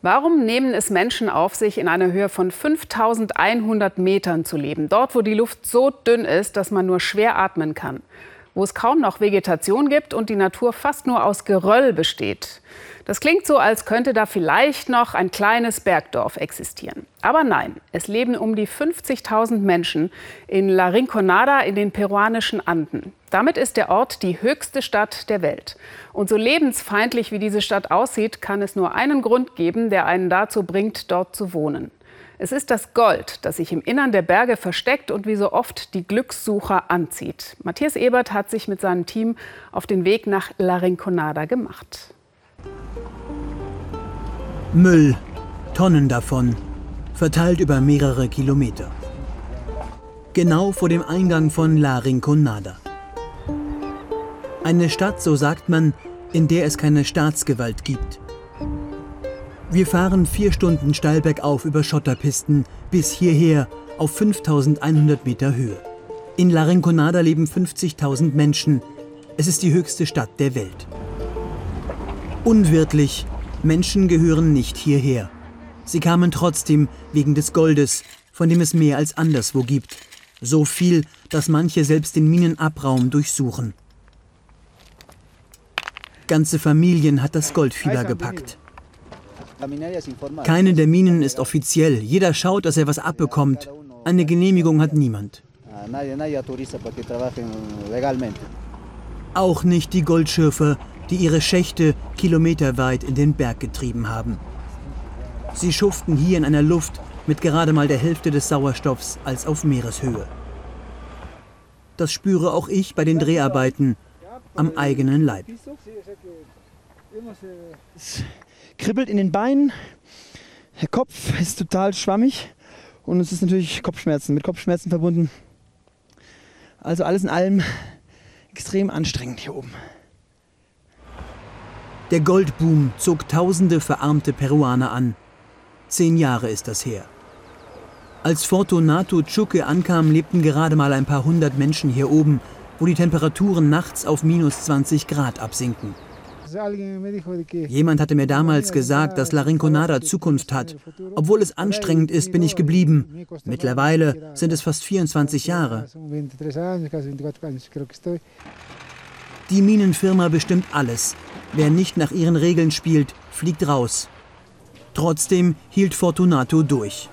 Warum nehmen es Menschen auf sich, in einer Höhe von 5100 Metern zu leben? Dort, wo die Luft so dünn ist, dass man nur schwer atmen kann. Wo es kaum noch Vegetation gibt und die Natur fast nur aus Geröll besteht. Das klingt so, als könnte da vielleicht noch ein kleines Bergdorf existieren. Aber nein, es leben um die 50.000 Menschen in La Rinconada in den peruanischen Anden. Damit ist der Ort die höchste Stadt der Welt. Und so lebensfeindlich wie diese Stadt aussieht, kann es nur einen Grund geben, der einen dazu bringt, dort zu wohnen. Es ist das Gold, das sich im Innern der Berge versteckt und wie so oft die Glückssucher anzieht. Matthias Ebert hat sich mit seinem Team auf den Weg nach La Rinconada gemacht. Müll, Tonnen davon, verteilt über mehrere Kilometer. Genau vor dem Eingang von La Rinconada. Eine Stadt, so sagt man, in der es keine Staatsgewalt gibt. Wir fahren vier Stunden steil bergauf über Schotterpisten bis hierher auf 5100 Meter Höhe. In La Rinconada leben 50.000 Menschen. Es ist die höchste Stadt der Welt. Unwirtlich, Menschen gehören nicht hierher. Sie kamen trotzdem wegen des Goldes, von dem es mehr als anderswo gibt. So viel, dass manche selbst den Minenabraum durchsuchen. Ganze Familien hat das Goldfieber gepackt. Keine der Minen ist offiziell. Jeder schaut, dass er was abbekommt. Eine Genehmigung hat niemand. Auch nicht die Goldschürfer, die ihre Schächte kilometerweit in den Berg getrieben haben. Sie schuften hier in einer Luft mit gerade mal der Hälfte des Sauerstoffs als auf Meereshöhe. Das spüre auch ich bei den Dreharbeiten am eigenen Leib. Es kribbelt in den Beinen, der Kopf ist total schwammig und es ist natürlich Kopfschmerzen, mit Kopfschmerzen verbunden. Also alles in allem extrem anstrengend hier oben. Der Goldboom zog tausende verarmte Peruaner an. Zehn Jahre ist das her. Als Fortunato Chuque ankam, lebten gerade mal ein paar hundert Menschen hier oben, wo die Temperaturen nachts auf minus 20 Grad absinken. Jemand hatte mir damals gesagt, dass La Rinconada Zukunft hat. Obwohl es anstrengend ist, bin ich geblieben. Mittlerweile sind es fast 24 Jahre. Die Minenfirma bestimmt alles. Wer nicht nach ihren Regeln spielt, fliegt raus. Trotzdem hielt Fortunato durch.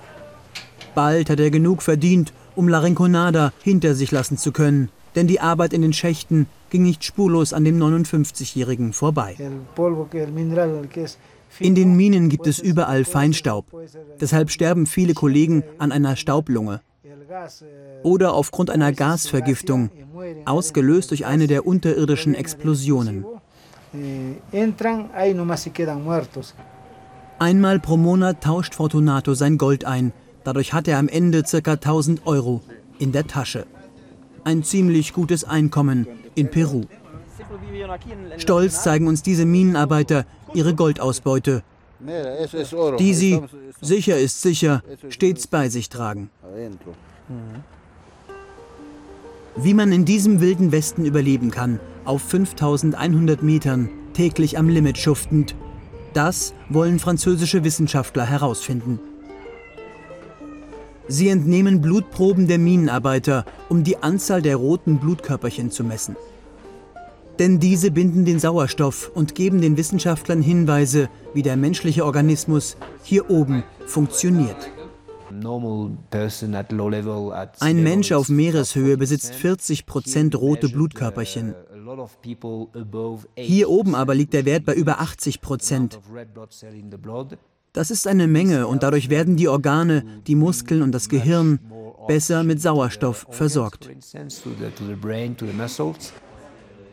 Bald hat er genug verdient, um La Rinconada hinter sich lassen zu können, denn die Arbeit in den Schächten ging nicht spurlos an dem 59-Jährigen vorbei. In den Minen gibt es überall Feinstaub. Deshalb sterben viele Kollegen an einer Staublunge oder aufgrund einer Gasvergiftung, ausgelöst durch eine der unterirdischen Explosionen. Einmal pro Monat tauscht Fortunato sein Gold ein. Dadurch hat er am Ende ca. 1000 Euro in der Tasche. Ein ziemlich gutes Einkommen in Peru. Stolz zeigen uns diese Minenarbeiter ihre Goldausbeute, die sie, sicher ist sicher, stets bei sich tragen. Wie man in diesem wilden Westen überleben kann, auf 5100 Metern, täglich am Limit schuftend, das wollen französische Wissenschaftler herausfinden. Sie entnehmen Blutproben der Minenarbeiter, um die Anzahl der roten Blutkörperchen zu messen. Denn diese binden den Sauerstoff und geben den Wissenschaftlern Hinweise, wie der menschliche Organismus hier oben funktioniert. Ein Mensch auf Meereshöhe besitzt 40 Prozent rote Blutkörperchen. Hier oben aber liegt der Wert bei über 80 Prozent. Das ist eine Menge und dadurch werden die Organe, die Muskeln und das Gehirn besser mit Sauerstoff versorgt.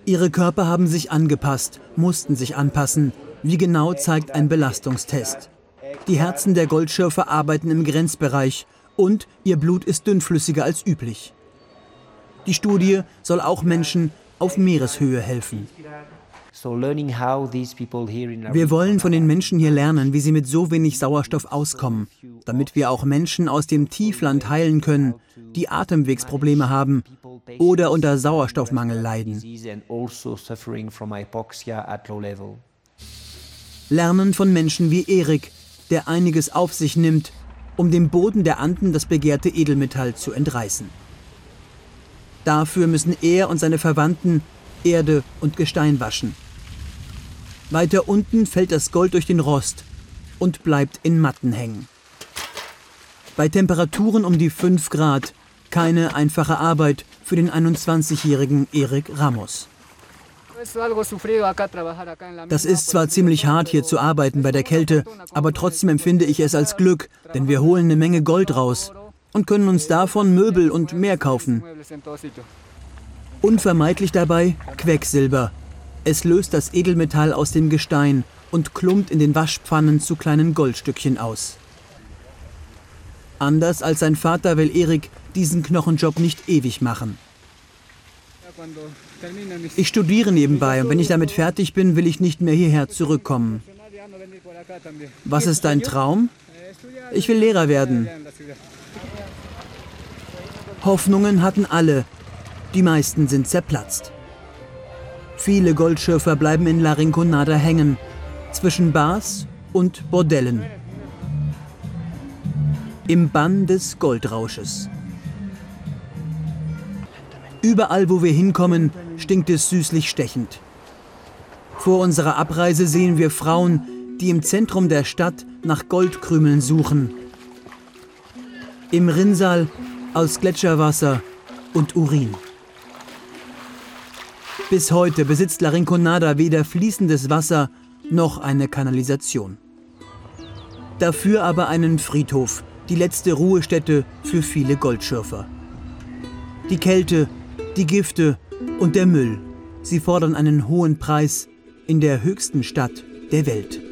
Ihre Körper haben sich angepasst, mussten sich anpassen. Wie genau zeigt ein Belastungstest. Die Herzen der Goldschürfer arbeiten im Grenzbereich und ihr Blut ist dünnflüssiger als üblich. Die Studie soll auch Menschen auf Meereshöhe helfen. Wir wollen von den Menschen hier lernen, wie sie mit so wenig Sauerstoff auskommen, damit wir auch Menschen aus dem Tiefland heilen können, die Atemwegsprobleme haben oder unter Sauerstoffmangel leiden. Lernen von Menschen wie Erik, der einiges auf sich nimmt, um dem Boden der Anden das begehrte Edelmetall zu entreißen. Dafür müssen er und seine Verwandten Erde und Gestein waschen. Weiter unten fällt das Gold durch den Rost und bleibt in Matten hängen. Bei Temperaturen um die 5 Grad keine einfache Arbeit für den 21-jährigen Erik Ramos. Das ist zwar ziemlich hart hier zu arbeiten bei der Kälte, aber trotzdem empfinde ich es als Glück, denn wir holen eine Menge Gold raus und können uns davon Möbel und mehr kaufen. Unvermeidlich dabei Quecksilber. Es löst das Edelmetall aus dem Gestein und klumpt in den Waschpfannen zu kleinen Goldstückchen aus. Anders als sein Vater will Erik diesen Knochenjob nicht ewig machen. Ich studiere nebenbei und wenn ich damit fertig bin, will ich nicht mehr hierher zurückkommen. Was ist dein Traum? Ich will Lehrer werden. Hoffnungen hatten alle. Die meisten sind zerplatzt. Viele Goldschürfer bleiben in La Rinconada hängen, zwischen Bars und Bordellen. Im Bann des Goldrausches. Überall, wo wir hinkommen, stinkt es süßlich stechend. Vor unserer Abreise sehen wir Frauen, die im Zentrum der Stadt nach Goldkrümeln suchen. Im Rinnsal aus Gletscherwasser und Urin. Bis heute besitzt La Rinconada weder fließendes Wasser noch eine Kanalisation. Dafür aber einen Friedhof, die letzte Ruhestätte für viele Goldschürfer. Die Kälte, die Gifte und der Müll, sie fordern einen hohen Preis in der höchsten Stadt der Welt.